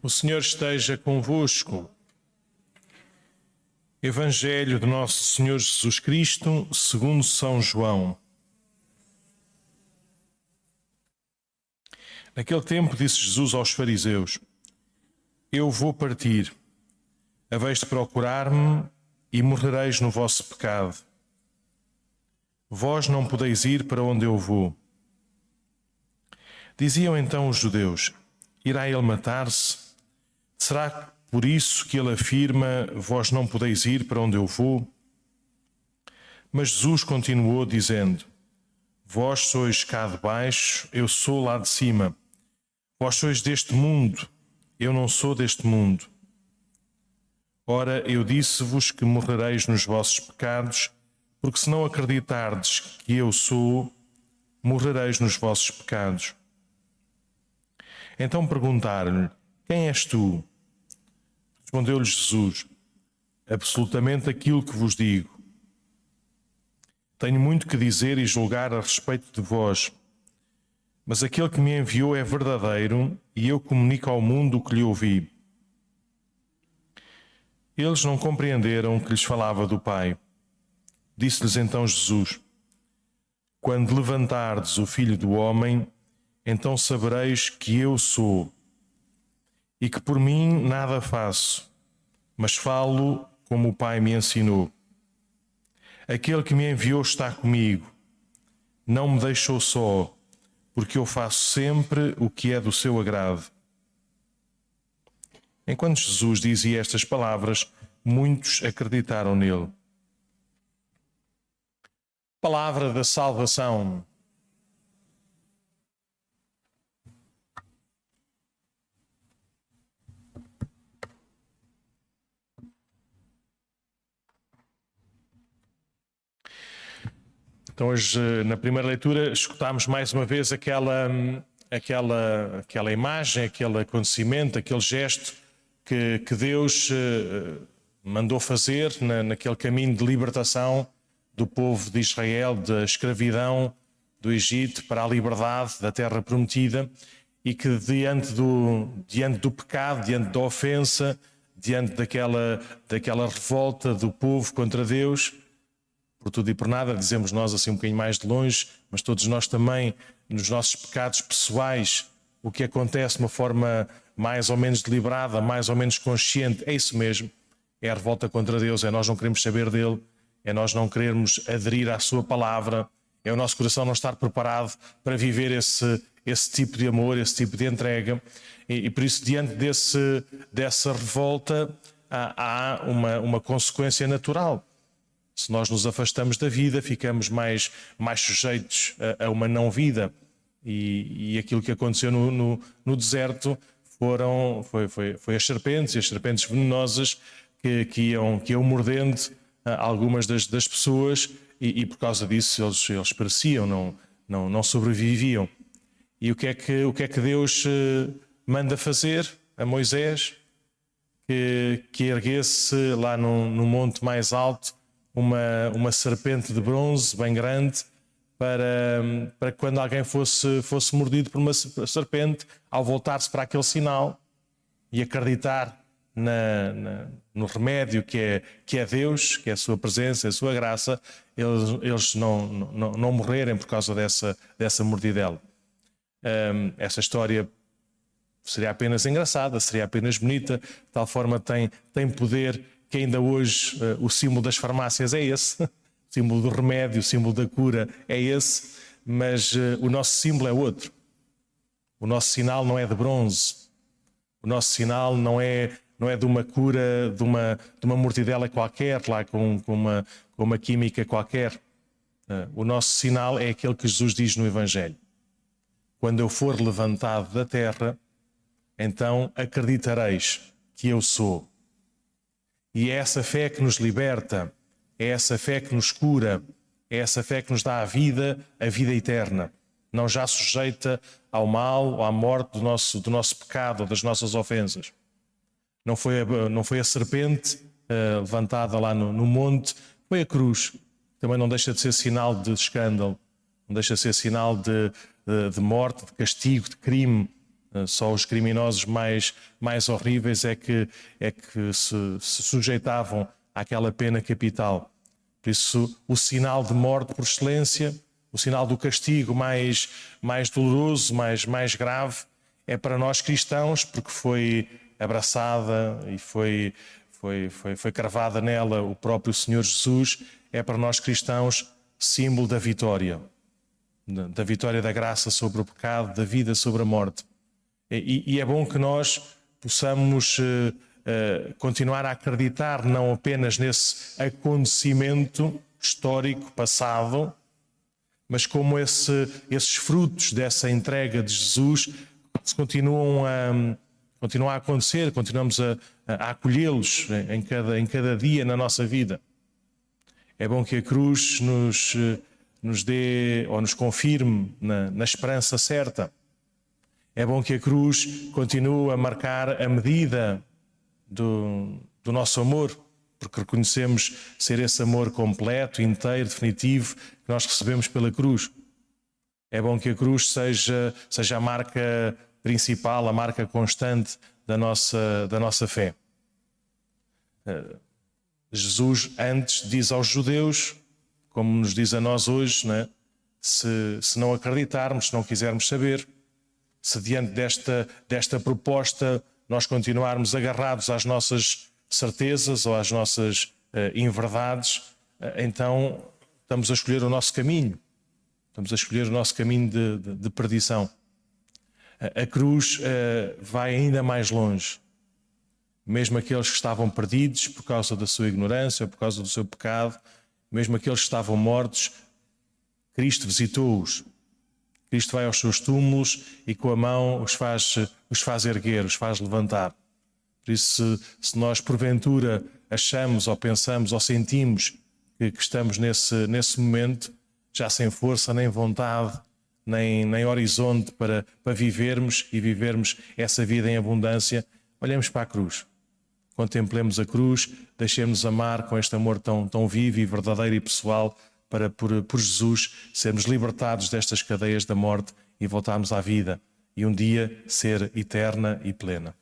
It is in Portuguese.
O Senhor esteja convosco. Evangelho de Nosso Senhor Jesus Cristo, segundo São João. Naquele tempo disse Jesus aos fariseus: Eu vou partir, haveis de procurar-me e morrereis no vosso pecado. Vós não podeis ir para onde eu vou. Diziam então os judeus: Irá ele matar-se? Será por isso que ele afirma: Vós não podeis ir para onde eu vou? Mas Jesus continuou dizendo: Vós sois cá de baixo, eu sou lá de cima. Vós sois deste mundo, eu não sou deste mundo. Ora, eu disse-vos que morrereis nos vossos pecados, porque se não acreditardes que eu sou, morrereis nos vossos pecados. Então perguntaram-lhe: Quem és tu? Respondeu-lhe Jesus: Absolutamente aquilo que vos digo. Tenho muito que dizer e julgar a respeito de vós, mas aquele que me enviou é verdadeiro e eu comunico ao mundo o que lhe ouvi. Eles não compreenderam que lhes falava do Pai. Disse-lhes então Jesus: Quando levantardes o Filho do Homem, então sabereis que eu sou e que por mim nada faço, mas falo como o Pai me ensinou. Aquele que me enviou está comigo, não me deixou só, porque eu faço sempre o que é do seu agrado. Enquanto Jesus dizia estas palavras, muitos acreditaram nele. Palavra da salvação. Então, hoje, na primeira leitura, escutámos mais uma vez aquela, aquela, aquela imagem, aquele acontecimento, aquele gesto que, que Deus uh, mandou fazer na, naquele caminho de libertação do povo de Israel, da escravidão do Egito para a liberdade da terra prometida e que diante do, diante do pecado, diante da ofensa, diante daquela, daquela revolta do povo contra Deus, por tudo e por nada, dizemos nós assim um bocadinho mais de longe, mas todos nós também, nos nossos pecados pessoais, o que acontece de uma forma mais ou menos deliberada, mais ou menos consciente, é isso mesmo. É a revolta contra Deus, é nós não queremos saber dele, é nós não queremos aderir à sua palavra, é o nosso coração não estar preparado para viver esse, esse tipo de amor, esse tipo de entrega. E, e por isso, diante desse, dessa revolta, há, há uma, uma consequência natural se nós nos afastamos da vida, ficamos mais, mais sujeitos a, a uma não-vida. E, e, aquilo que aconteceu no, no, no deserto foram, foi, foi, foi, as serpentes, e as serpentes venenosas que, que, iam, que iam mordendo uh, algumas das, das pessoas, e, e, por causa disso eles, eles pereciam, não, não, não sobreviviam. E o que é que, o que, é que Deus uh, manda fazer a Moisés? Que, que erguesse lá no, no monte mais alto uma, uma serpente de bronze bem grande para, para quando alguém fosse, fosse mordido por uma serpente, ao voltar-se para aquele sinal e acreditar na, na, no remédio que é, que é Deus, que é a sua presença, a sua graça, eles, eles não, não, não morrerem por causa dessa, dessa mordidela. Um, essa história seria apenas engraçada, seria apenas bonita, de tal forma tem, tem poder que ainda hoje uh, o símbolo das farmácias é esse, o símbolo do remédio, o símbolo da cura é esse, mas uh, o nosso símbolo é outro. O nosso sinal não é de bronze, o nosso sinal não é, não é de uma cura, de uma, de uma mortidela qualquer, lá com, com, uma, com uma química qualquer. Uh, o nosso sinal é aquele que Jesus diz no Evangelho. Quando eu for levantado da terra, então acreditareis que eu sou e é essa fé que nos liberta, é essa fé que nos cura, é essa fé que nos dá a vida, a vida eterna, não já sujeita ao mal ou à morte do nosso, do nosso pecado das nossas ofensas. Não foi a, não foi a serpente uh, levantada lá no, no monte, foi a cruz. Também não deixa de ser sinal de escândalo, não deixa de ser sinal de, de, de morte, de castigo, de crime, Só os criminosos mais, mais horríveis é que, é que se, se sujeitavam àquela pena capital. Por isso, o sinal de morte por excelência, o sinal do castigo mais, mais doloroso, mais, mais grave, é para nós cristãos, porque foi abraçada e foi, foi, foi, foi cravada nela o próprio Senhor Jesus, é para nós cristãos símbolo da vitória, da vitória da graça sobre o pecado, da vida sobre a morte. E, e é bom que nós possamos uh, uh, continuar a acreditar não apenas nesse acontecimento histórico passado, mas como esse, esses frutos dessa entrega de Jesus continuam a, continuam a acontecer, continuamos a, a acolhê-los em cada, em cada dia na nossa vida. É bom que a cruz nos, nos dê ou nos confirme na, na esperança certa. É bom que a cruz continue a marcar a medida do, do nosso amor, porque reconhecemos ser esse amor completo, inteiro, definitivo que nós recebemos pela cruz. É bom que a cruz seja, seja a marca principal, a marca constante da nossa, da nossa fé. Uh, Jesus antes diz aos judeus, como nos diz a nós hoje, né? se, se não acreditarmos, se não quisermos saber, se diante desta, desta proposta nós continuarmos agarrados às nossas certezas ou às nossas uh, inverdades, uh, então estamos a escolher o nosso caminho, estamos a escolher o nosso caminho de, de, de perdição. A, cruz uh, vai ainda mais longe mesmo aqueles que estavam perdidos por causa da sua ignorância, por causa do seu pecado, mesmo aqueles que estavam mortos, Cristo visitou-os. Cristo vai aos seus túmulos e com a mão os faz, os faz erguer, os faz levantar. Por isso, se, se nós porventura achamos ou pensamos ou sentimos que, que, estamos nesse, nesse momento, já sem força nem vontade, nem, nem horizonte para, para vivermos e vivermos essa vida em abundância, olhemos para a cruz contemplemos a cruz, deixemos amar com este amor tão, tão vivo e verdadeiro e pessoal para, por, por Jesus, sermos libertados destas cadeias da morte e voltarmos à vida e um dia ser eterna e plena.